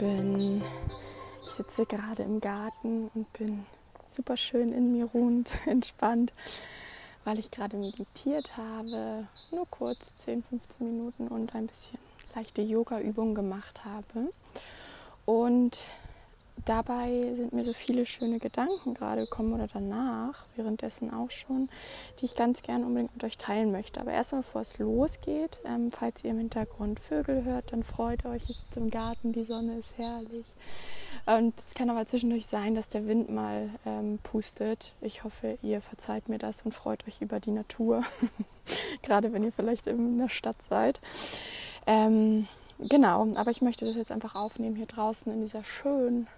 Lieben. Ich sitze gerade im Garten und bin super schön in mir ruhend, entspannt, weil ich gerade meditiert habe, nur kurz 10, 15 Minuten und ein bisschen leichte Yoga-Übungen gemacht habe. Und dabei sind mir so viele schöne Gedanken gerade gekommen oder danach, währenddessen auch schon, die ich ganz gerne unbedingt mit euch teilen möchte. Aber erstmal, bevor es losgeht, ähm, falls ihr im Hintergrund Vögel hört, dann freut euch, es ist im Garten, die Sonne ist herrlich. Und es kann aber zwischendurch sein, dass der Wind mal ähm, pustet. Ich hoffe, ihr verzeiht mir das und freut euch über die Natur, gerade wenn ihr vielleicht in der Stadt seid. Ähm, genau, aber ich möchte das jetzt einfach aufnehmen hier draußen in dieser schönen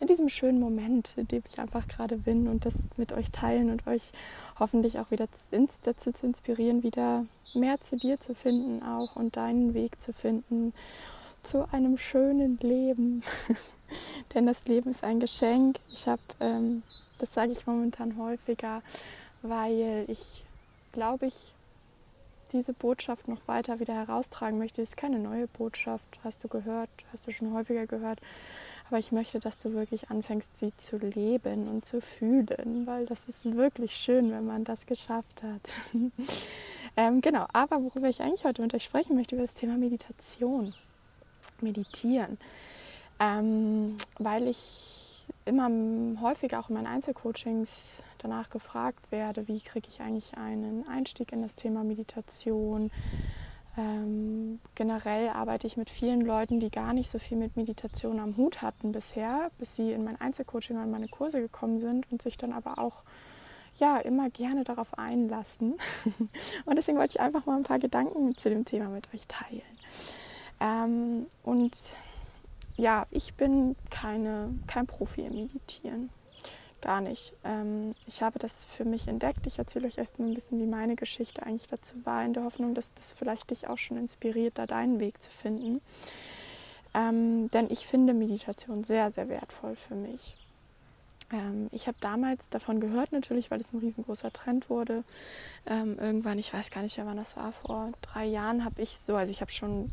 in diesem schönen Moment, in dem ich einfach gerade bin und das mit euch teilen und euch hoffentlich auch wieder dazu zu inspirieren, wieder mehr zu dir zu finden auch und deinen Weg zu finden zu einem schönen Leben. Denn das Leben ist ein Geschenk. Ich habe, ähm, das sage ich momentan häufiger, weil ich glaube ich diese Botschaft noch weiter wieder heraustragen möchte. Es ist keine neue Botschaft, hast du gehört, hast du schon häufiger gehört. Aber ich möchte, dass du wirklich anfängst, sie zu leben und zu fühlen, weil das ist wirklich schön, wenn man das geschafft hat. ähm, genau, aber worüber ich eigentlich heute mit euch sprechen möchte, über das Thema Meditation. Meditieren. Ähm, weil ich immer häufiger auch in meinen Einzelcoachings danach gefragt werde, wie kriege ich eigentlich einen Einstieg in das Thema Meditation, ähm, generell arbeite ich mit vielen Leuten, die gar nicht so viel mit Meditation am Hut hatten bisher, bis sie in mein Einzelcoaching und meine Kurse gekommen sind und sich dann aber auch ja immer gerne darauf einlassen. und deswegen wollte ich einfach mal ein paar Gedanken zu dem Thema mit euch teilen. Ähm, und ja, ich bin keine, kein Profi im Meditieren gar nicht. Ähm, ich habe das für mich entdeckt. Ich erzähle euch erst mal ein bisschen, wie meine Geschichte eigentlich dazu war, in der Hoffnung, dass das vielleicht dich auch schon inspiriert, da deinen Weg zu finden. Ähm, denn ich finde Meditation sehr, sehr wertvoll für mich. Ähm, ich habe damals davon gehört, natürlich, weil es ein riesengroßer Trend wurde. Ähm, irgendwann, ich weiß gar nicht mehr, wann das war, vor drei Jahren habe ich so, also ich habe schon,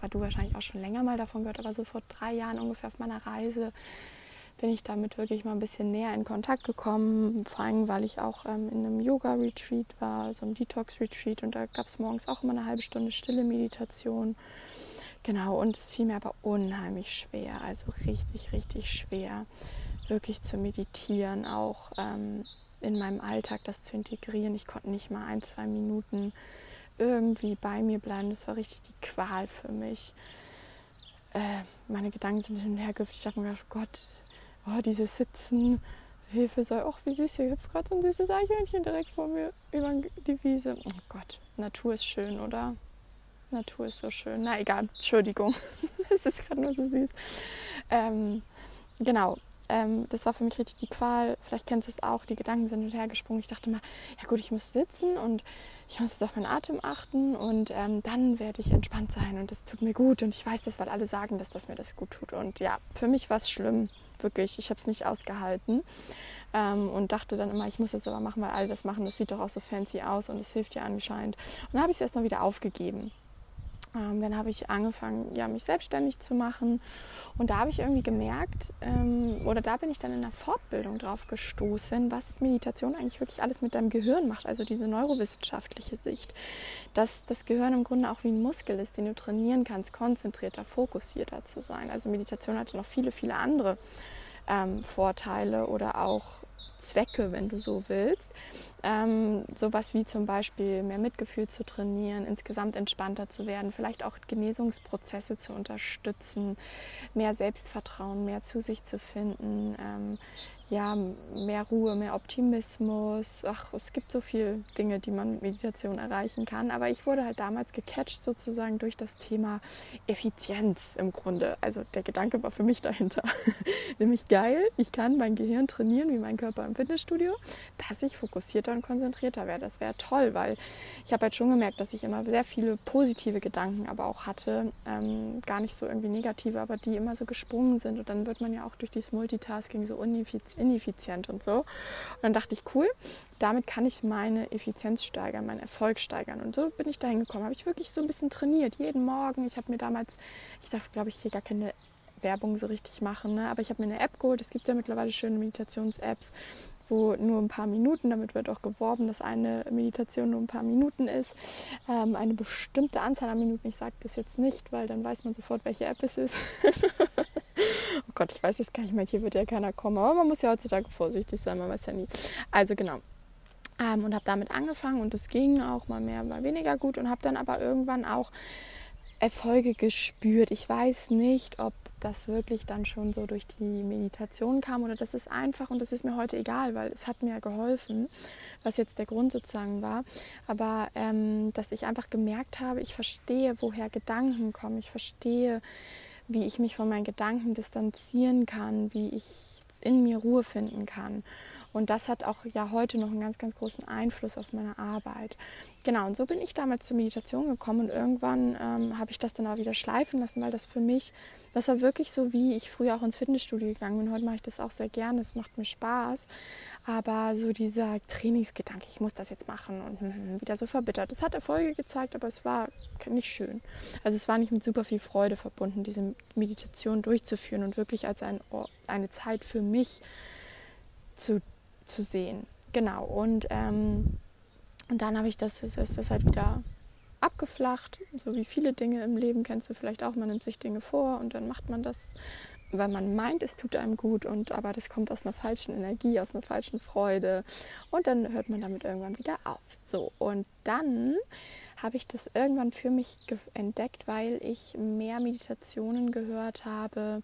war du wahrscheinlich auch schon länger mal davon gehört, aber so vor drei Jahren ungefähr auf meiner Reise bin ich damit wirklich mal ein bisschen näher in Kontakt gekommen. Vor allem, weil ich auch ähm, in einem Yoga-Retreat war, so einem Detox-Retreat. Und da gab es morgens auch immer eine halbe Stunde stille Meditation. Genau, und es fiel mir aber unheimlich schwer, also richtig, richtig schwer, wirklich zu meditieren, auch ähm, in meinem Alltag das zu integrieren. Ich konnte nicht mal ein, zwei Minuten irgendwie bei mir bleiben. Das war richtig die Qual für mich. Äh, meine Gedanken sind hin und her gehüpft. Ich dachte mir, oh Gott, oh, dieses Sitzen, Hilfe sei, ach, wie süß, hier hüpft gerade so ein süßes Eichhörnchen direkt vor mir über die Wiese. Oh Gott, Natur ist schön, oder? Natur ist so schön. Na egal, Entschuldigung, es ist gerade nur so süß. Ähm, genau, ähm, das war für mich richtig die Qual. Vielleicht kennst du es auch, die Gedanken sind hinterhergesprungen. Ich dachte mal, ja gut, ich muss sitzen und ich muss jetzt auf meinen Atem achten und ähm, dann werde ich entspannt sein und das tut mir gut. Und ich weiß das, weil alle sagen, dass das mir das gut tut. Und ja, für mich war es schlimm wirklich, ich habe es nicht ausgehalten ähm, und dachte dann immer, ich muss das aber machen, weil alle das machen. Das sieht doch auch so fancy aus und es hilft ja anscheinend. Und dann habe ich es erstmal wieder aufgegeben. Ähm, dann habe ich angefangen, ja, mich selbstständig zu machen. Und da habe ich irgendwie gemerkt, ähm, oder da bin ich dann in einer Fortbildung drauf gestoßen, was Meditation eigentlich wirklich alles mit deinem Gehirn macht. Also diese neurowissenschaftliche Sicht. Dass das Gehirn im Grunde auch wie ein Muskel ist, den du trainieren kannst, konzentrierter, fokussierter zu sein. Also Meditation hat noch viele, viele andere ähm, Vorteile oder auch Zwecke, wenn du so willst. Ähm, sowas wie zum Beispiel mehr Mitgefühl zu trainieren, insgesamt entspannter zu werden, vielleicht auch Genesungsprozesse zu unterstützen, mehr Selbstvertrauen, mehr zu sich zu finden, ähm, ja, mehr Ruhe, mehr Optimismus. Ach, es gibt so viele Dinge, die man mit Meditation erreichen kann. Aber ich wurde halt damals gecatcht sozusagen durch das Thema Effizienz im Grunde. Also der Gedanke war für mich dahinter. Nämlich geil, ich kann mein Gehirn trainieren wie mein Körper im Fitnessstudio, dass ich fokussierter und konzentrierter werde. Das wäre toll, weil ich habe halt schon gemerkt, dass ich immer sehr viele positive Gedanken aber auch hatte. Ähm, gar nicht so irgendwie negative, aber die immer so gesprungen sind. Und dann wird man ja auch durch dieses Multitasking so uneffizient ineffizient und so. Und dann dachte ich, cool, damit kann ich meine Effizienz steigern, meinen Erfolg steigern. Und so bin ich dahin gekommen. Habe ich wirklich so ein bisschen trainiert, jeden Morgen. Ich habe mir damals, ich darf, glaube ich, hier gar keine Werbung so richtig machen, ne? aber ich habe mir eine App geholt. Es gibt ja mittlerweile schöne Meditations-Apps, wo nur ein paar Minuten, damit wird auch geworben, dass eine Meditation nur ein paar Minuten ist. Ähm, eine bestimmte Anzahl an Minuten, ich sage das jetzt nicht, weil dann weiß man sofort, welche App es ist. oh Gott, ich weiß jetzt gar nicht mehr, hier wird ja keiner kommen, aber man muss ja heutzutage vorsichtig sein, man weiß ja nie. Also genau. Ähm, und habe damit angefangen und es ging auch mal mehr, mal weniger gut und habe dann aber irgendwann auch Erfolge gespürt. Ich weiß nicht, ob das wirklich dann schon so durch die Meditation kam oder das ist einfach und das ist mir heute egal, weil es hat mir geholfen, was jetzt der Grund sozusagen war. Aber ähm, dass ich einfach gemerkt habe, ich verstehe, woher Gedanken kommen, ich verstehe, wie ich mich von meinen Gedanken distanzieren kann, wie ich in mir Ruhe finden kann. Und das hat auch ja heute noch einen ganz, ganz großen Einfluss auf meine Arbeit. Genau, und so bin ich damals zur Meditation gekommen und irgendwann ähm, habe ich das dann auch wieder schleifen lassen, weil das für mich, das war wirklich so, wie ich früher auch ins Fitnessstudio gegangen bin. Heute mache ich das auch sehr gerne, es macht mir Spaß. Aber so dieser Trainingsgedanke, ich muss das jetzt machen und hm, hm, wieder so verbittert. Es hat Erfolge gezeigt, aber es war nicht schön. Also es war nicht mit super viel Freude verbunden, diese Meditation durchzuführen und wirklich als ein, eine Zeit für mich zu zu sehen. Genau, und, ähm, und dann habe ich das, ist das halt wieder abgeflacht, so wie viele Dinge im Leben kennst du vielleicht auch, man nimmt sich Dinge vor und dann macht man das, weil man meint, es tut einem gut und aber das kommt aus einer falschen Energie, aus einer falschen Freude und dann hört man damit irgendwann wieder auf. So und dann habe ich das irgendwann für mich entdeckt, weil ich mehr Meditationen gehört habe,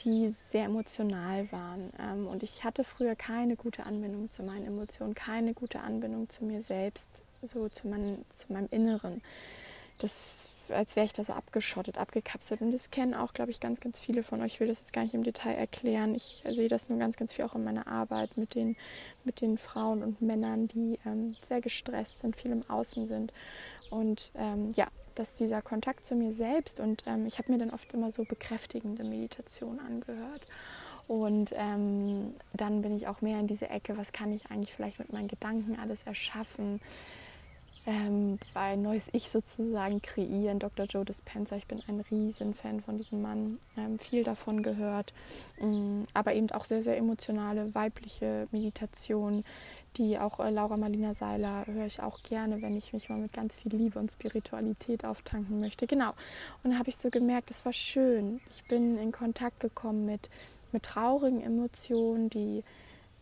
die sehr emotional waren. Ähm, und ich hatte früher keine gute Anbindung zu meinen Emotionen, keine gute Anbindung zu mir selbst, so zu, mein, zu meinem Inneren. Das, als wäre ich da so abgeschottet, abgekapselt. Und das kennen auch, glaube ich, ganz, ganz viele von euch. Ich will das jetzt gar nicht im Detail erklären. Ich sehe das nur ganz, ganz viel auch in meiner Arbeit mit den, mit den Frauen und Männern, die ähm, sehr gestresst sind, viel im Außen sind. Und ähm, ja, dass dieser Kontakt zu mir selbst und ähm, ich habe mir dann oft immer so bekräftigende Meditation angehört. Und ähm, dann bin ich auch mehr in diese Ecke, was kann ich eigentlich vielleicht mit meinen Gedanken alles erschaffen, ähm, ein neues Ich sozusagen kreieren. Dr. Joe Dispenza, ich bin ein Riesenfan von diesem Mann, ähm, viel davon gehört, ähm, aber eben auch sehr, sehr emotionale weibliche Meditation, die auch äh, Laura Marlina Seiler höre ich auch gerne, wenn ich mich mal mit ganz viel Liebe und Spiritualität auftanken möchte. Genau. Und dann habe ich so gemerkt, es war schön. Ich bin in Kontakt gekommen mit, mit traurigen Emotionen, die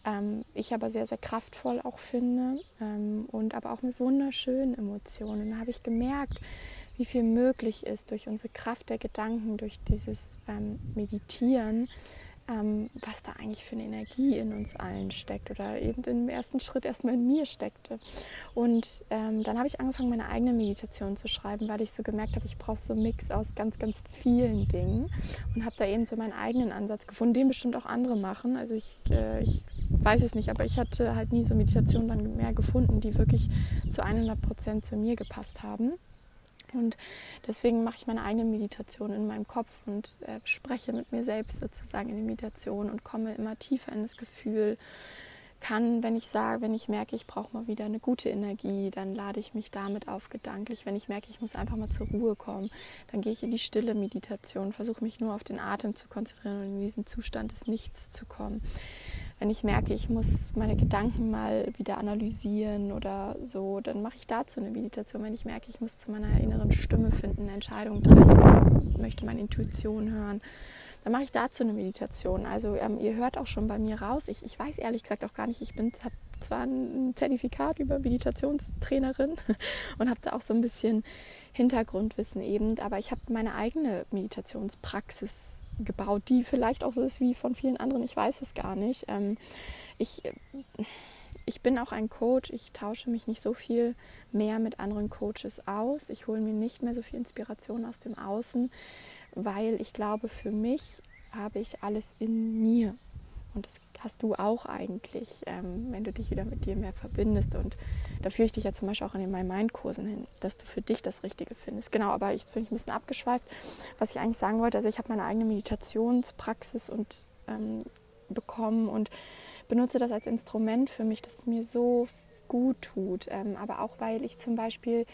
ähm, ich aber sehr, sehr kraftvoll auch finde ähm, und aber auch mit wunderschönen Emotionen. Dann habe ich gemerkt, wie viel möglich ist durch unsere Kraft der Gedanken, durch dieses ähm, Meditieren, ähm, was da eigentlich für eine Energie in uns allen steckt oder eben im ersten Schritt erstmal in mir steckte. Und ähm, dann habe ich angefangen, meine eigene Meditation zu schreiben, weil ich so gemerkt habe, ich brauche so einen Mix aus ganz, ganz vielen Dingen und habe da eben so meinen eigenen Ansatz gefunden, den bestimmt auch andere machen. Also ich, äh, ich weiß es nicht, aber ich hatte halt nie so Meditationen dann mehr gefunden, die wirklich zu 100 Prozent zu mir gepasst haben. Und deswegen mache ich meine eigene Meditation in meinem Kopf und äh, spreche mit mir selbst sozusagen in die Meditation und komme immer tiefer in das Gefühl. Kann, wenn ich sage, wenn ich merke, ich brauche mal wieder eine gute Energie, dann lade ich mich damit auf gedanklich. Wenn ich merke, ich muss einfach mal zur Ruhe kommen, dann gehe ich in die stille Meditation, versuche mich nur auf den Atem zu konzentrieren und in diesen Zustand des Nichts zu kommen wenn ich merke, ich muss meine Gedanken mal wieder analysieren oder so, dann mache ich dazu eine Meditation. Wenn ich merke, ich muss zu meiner inneren Stimme finden, eine Entscheidung treffen, möchte meine Intuition hören, dann mache ich dazu eine Meditation. Also ähm, ihr hört auch schon bei mir raus. Ich, ich weiß ehrlich gesagt auch gar nicht, ich bin habe zwar ein Zertifikat über Meditationstrainerin und habe da auch so ein bisschen Hintergrundwissen eben, aber ich habe meine eigene Meditationspraxis gebaut, die vielleicht auch so ist wie von vielen anderen. Ich weiß es gar nicht. Ähm, ich, ich bin auch ein Coach. Ich tausche mich nicht so viel mehr mit anderen Coaches aus. Ich hole mir nicht mehr so viel Inspiration aus dem Außen, weil ich glaube, für mich habe ich alles in mir. Und das hast du auch eigentlich, ähm, wenn du dich wieder mit dir mehr verbindest. Und da führe ich dich ja zum Beispiel auch in den My Mind-Kursen hin, dass du für dich das Richtige findest. Genau, aber jetzt bin ich ein bisschen abgeschweift. Was ich eigentlich sagen wollte, also ich habe meine eigene Meditationspraxis und ähm, bekommen und benutze das als Instrument für mich, das mir so gut tut. Ähm, aber auch weil ich zum Beispiel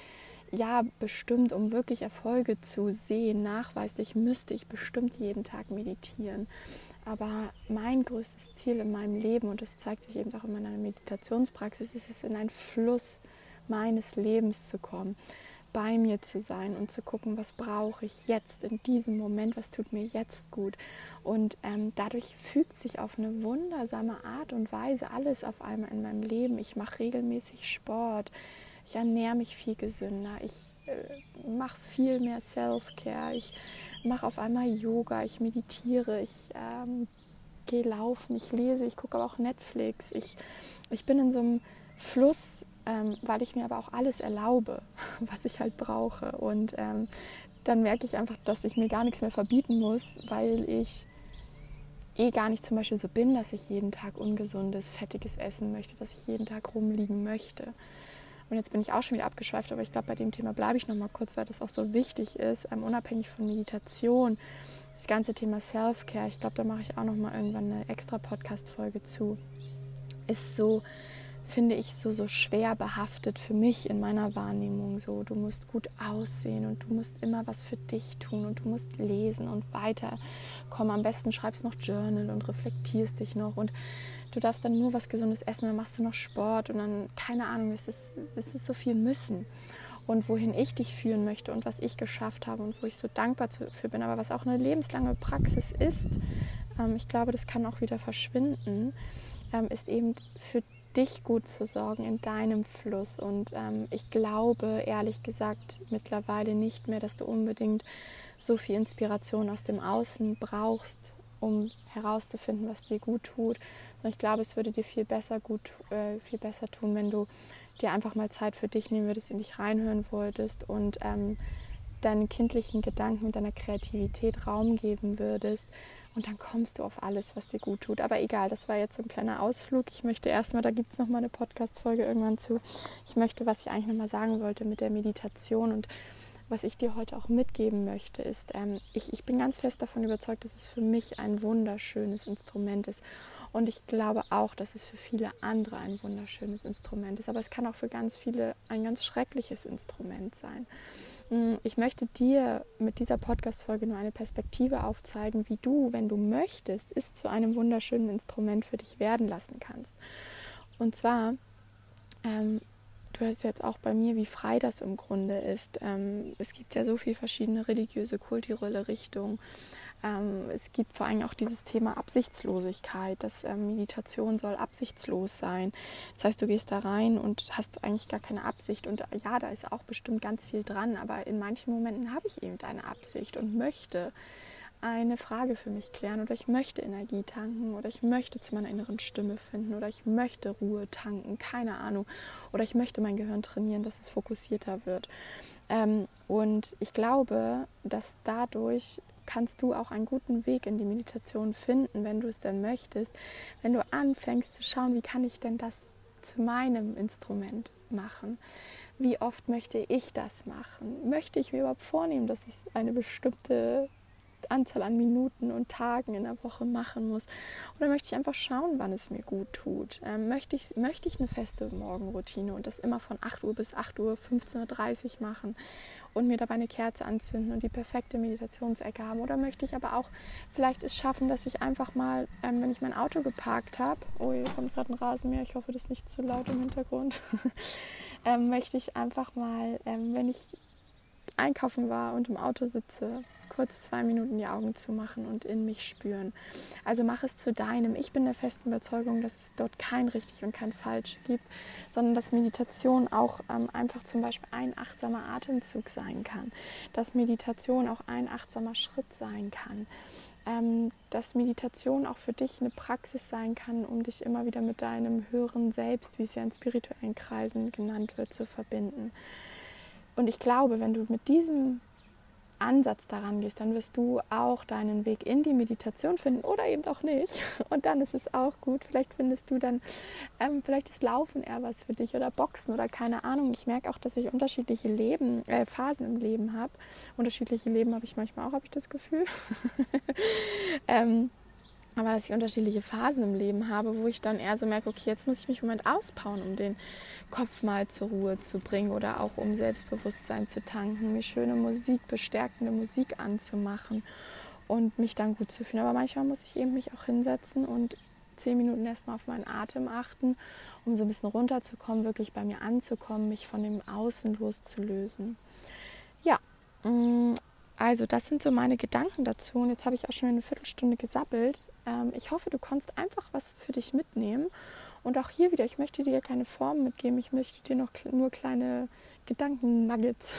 ja, bestimmt, um wirklich Erfolge zu sehen, nachweislich müsste ich bestimmt jeden Tag meditieren. Aber mein größtes Ziel in meinem Leben, und das zeigt sich eben auch in meiner Meditationspraxis, ist es, in einen Fluss meines Lebens zu kommen, bei mir zu sein und zu gucken, was brauche ich jetzt in diesem Moment, was tut mir jetzt gut. Und ähm, dadurch fügt sich auf eine wundersame Art und Weise alles auf einmal in meinem Leben. Ich mache regelmäßig Sport ich ernähre mich viel gesünder, ich äh, mache viel mehr Self-Care, ich mache auf einmal Yoga, ich meditiere, ich ähm, gehe laufen, ich lese, ich gucke aber auch Netflix. Ich, ich bin in so einem Fluss, ähm, weil ich mir aber auch alles erlaube, was ich halt brauche. Und ähm, dann merke ich einfach, dass ich mir gar nichts mehr verbieten muss, weil ich eh gar nicht zum Beispiel so bin, dass ich jeden Tag ungesundes, fettiges essen möchte, dass ich jeden Tag rumliegen möchte. Und jetzt bin ich auch schon wieder abgeschweift, aber ich glaube, bei dem Thema bleibe ich noch mal kurz, weil das auch so wichtig ist, ähm, unabhängig von Meditation. Das ganze Thema Self-Care, ich glaube, da mache ich auch noch mal irgendwann eine extra Podcast-Folge zu, ist so finde ich, so, so schwer behaftet für mich in meiner Wahrnehmung. So, du musst gut aussehen und du musst immer was für dich tun und du musst lesen und weiterkommen. Am besten schreibst noch Journal und reflektierst dich noch und du darfst dann nur was Gesundes essen, dann machst du noch Sport und dann, keine Ahnung, es ist, es ist so viel Müssen. Und wohin ich dich führen möchte und was ich geschafft habe und wo ich so dankbar für bin, aber was auch eine lebenslange Praxis ist, ähm, ich glaube, das kann auch wieder verschwinden, ähm, ist eben für dich gut zu sorgen in deinem Fluss. Und ähm, ich glaube, ehrlich gesagt, mittlerweile nicht mehr, dass du unbedingt so viel Inspiration aus dem Außen brauchst, um herauszufinden, was dir gut tut. Und ich glaube, es würde dir viel besser gut, äh, viel besser tun, wenn du dir einfach mal Zeit für dich nehmen würdest, in dich reinhören würdest und ähm, deinen kindlichen Gedanken deiner Kreativität Raum geben würdest. Und dann kommst du auf alles, was dir gut tut. Aber egal, das war jetzt ein kleiner Ausflug. Ich möchte erstmal, da gibt es nochmal eine Podcast-Folge irgendwann zu. Ich möchte, was ich eigentlich nochmal sagen wollte mit der Meditation und was ich dir heute auch mitgeben möchte, ist, ähm, ich, ich bin ganz fest davon überzeugt, dass es für mich ein wunderschönes Instrument ist. Und ich glaube auch, dass es für viele andere ein wunderschönes Instrument ist. Aber es kann auch für ganz viele ein ganz schreckliches Instrument sein. Mm, ich möchte dir mit dieser Podcast-Folge nur eine Perspektive aufzeigen, wie du, wenn du möchtest, es zu einem wunderschönen Instrument für dich werden lassen kannst. Und zwar, ähm, du hörst jetzt auch bei mir, wie frei das im Grunde ist. Ähm, es gibt ja so viele verschiedene religiöse, kulturelle Richtungen. Ähm, es gibt vor allem auch dieses Thema Absichtslosigkeit, dass ähm, Meditation soll absichtslos sein. Das heißt, du gehst da rein und hast eigentlich gar keine Absicht. Und ja, da ist auch bestimmt ganz viel dran, aber in manchen Momenten habe ich eben eine Absicht und möchte eine Frage für mich klären oder ich möchte Energie tanken oder ich möchte zu meiner inneren Stimme finden oder ich möchte Ruhe tanken, keine Ahnung. Oder ich möchte mein Gehirn trainieren, dass es fokussierter wird. Ähm, und ich glaube, dass dadurch kannst du auch einen guten Weg in die Meditation finden, wenn du es denn möchtest, wenn du anfängst zu schauen, wie kann ich denn das zu meinem Instrument machen? Wie oft möchte ich das machen? Möchte ich mir überhaupt vornehmen, dass ich eine bestimmte Anzahl an Minuten und Tagen in der Woche machen muss? Oder möchte ich einfach schauen, wann es mir gut tut? Ähm, möchte, ich, möchte ich eine feste Morgenroutine und das immer von 8 Uhr bis 8 Uhr, 15.30 Uhr machen und mir dabei eine Kerze anzünden und die perfekte Meditationsecke haben? Oder möchte ich aber auch vielleicht es schaffen, dass ich einfach mal, ähm, wenn ich mein Auto geparkt habe, oh, hier kommt gerade ein Rasenmäher, ich hoffe, das ist nicht zu laut im Hintergrund, ähm, möchte ich einfach mal, ähm, wenn ich einkaufen war und im Auto sitze, kurz zwei Minuten die Augen zu machen und in mich spüren. Also mach es zu deinem. Ich bin der festen Überzeugung, dass es dort kein richtig und kein falsch gibt, sondern dass Meditation auch ähm, einfach zum Beispiel ein achtsamer Atemzug sein kann, dass Meditation auch ein achtsamer Schritt sein kann. Ähm, dass Meditation auch für dich eine Praxis sein kann, um dich immer wieder mit deinem höheren Selbst, wie es ja in spirituellen Kreisen genannt wird, zu verbinden. Und ich glaube, wenn du mit diesem Ansatz daran gehst, dann wirst du auch deinen Weg in die Meditation finden oder eben auch nicht. Und dann ist es auch gut. Vielleicht findest du dann, ähm, vielleicht ist Laufen eher was für dich oder Boxen oder keine Ahnung. Ich merke auch, dass ich unterschiedliche Leben, äh, Phasen im Leben habe. Unterschiedliche Leben habe ich manchmal auch, habe ich das Gefühl. ähm, aber dass ich unterschiedliche Phasen im Leben habe, wo ich dann eher so merke, okay, jetzt muss ich mich im Moment auspowern, um den Kopf mal zur Ruhe zu bringen oder auch um Selbstbewusstsein zu tanken, mir schöne Musik, bestärkende Musik anzumachen und mich dann gut zu fühlen. Aber manchmal muss ich eben mich auch hinsetzen und zehn Minuten erstmal auf meinen Atem achten, um so ein bisschen runterzukommen, wirklich bei mir anzukommen, mich von dem Außen loszulösen. Ja, mm, also, das sind so meine Gedanken dazu. Und jetzt habe ich auch schon eine Viertelstunde gesabbelt. Ähm, ich hoffe, du konntest einfach was für dich mitnehmen. Und auch hier wieder, ich möchte dir keine Form mitgeben. Ich möchte dir noch nur kleine Gedanken-Nuggets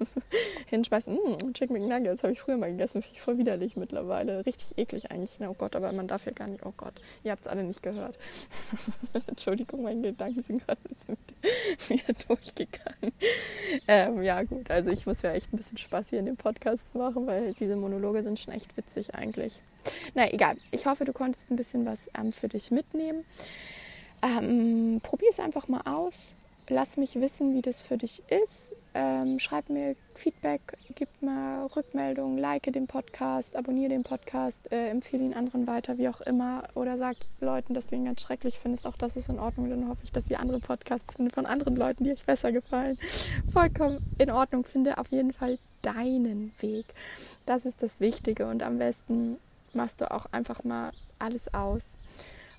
hinschmeißen. Mm, Chicken McNuggets habe ich früher mal gegessen, finde ich voll widerlich mittlerweile. Richtig eklig eigentlich. oh Gott, aber man darf ja gar nicht. Oh Gott, ihr habt es alle nicht gehört. Entschuldigung, meine Gedanken sind gerade mit mir durchgegangen. Ähm, ja, gut, also ich muss ja echt ein bisschen Spaß hier in dem Podcast machen, weil diese Monologe sind schon echt witzig eigentlich. Na egal, ich hoffe, du konntest ein bisschen was ähm, für dich mitnehmen. Ähm, Probier es einfach mal aus lass mich wissen, wie das für dich ist. Ähm, schreib mir Feedback, gib mir Rückmeldungen, like den Podcast, abonniere den Podcast, äh, empfehle ihn anderen weiter, wie auch immer. Oder sag Leuten, dass du ihn ganz schrecklich findest. Auch das ist in Ordnung. Dann hoffe ich, dass ihr andere Podcasts findet von anderen Leuten, die euch besser gefallen. Vollkommen in Ordnung. Finde auf jeden Fall deinen Weg. Das ist das Wichtige. Und am besten machst du auch einfach mal alles aus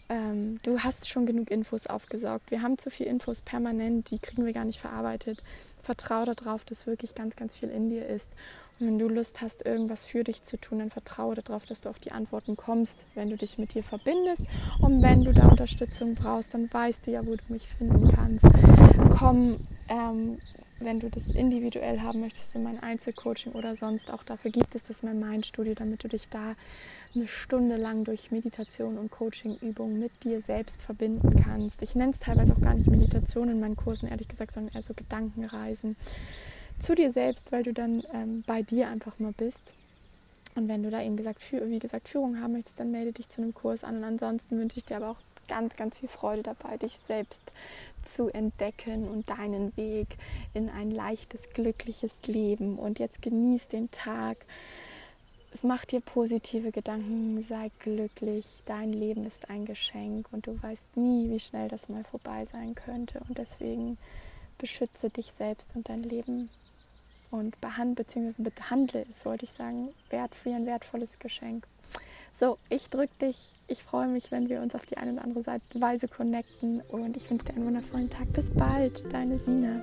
ähm, du hast schon genug Infos aufgesaugt. Wir haben zu viel Infos permanent, die kriegen wir gar nicht verarbeitet. Vertrau darauf, dass wirklich ganz, ganz viel in dir ist. Und wenn du Lust hast, irgendwas für dich zu tun, dann vertraue darauf, dass du auf die Antworten kommst, wenn du dich mit dir verbindest. Und wenn du da Unterstützung brauchst, dann weißt du ja, wo du mich finden kannst. Komm, ähm, wenn du das individuell haben möchtest in mein Einzelcoaching oder sonst auch dafür gibt es das mein Mindstudio, damit du dich da eine Stunde lang durch Meditation und Coachingübungen mit dir selbst verbinden kannst. Ich nenne es teilweise auch gar nicht Meditation in meinen Kursen, ehrlich gesagt, sondern eher so Gedankenreisen zu dir selbst, weil du dann ähm, bei dir einfach mal bist. Und wenn du da eben gesagt, wie gesagt, Führung haben möchtest, dann melde dich zu einem Kurs an. Und ansonsten wünsche ich dir aber auch ganz, ganz viel Freude dabei, dich selbst zu entdecken und deinen Weg in ein leichtes, glückliches Leben. Und jetzt genieß den Tag. Mach dir positive Gedanken, sei glücklich. Dein Leben ist ein Geschenk und du weißt nie, wie schnell das mal vorbei sein könnte. Und deswegen beschütze dich selbst und dein Leben und behandle bzw. behandle es, wollte ich sagen, wert für ein wertvolles Geschenk. So, ich drücke dich. Ich freue mich, wenn wir uns auf die eine oder andere Weise connecten und ich wünsche dir einen wundervollen Tag. Bis bald, deine Sina.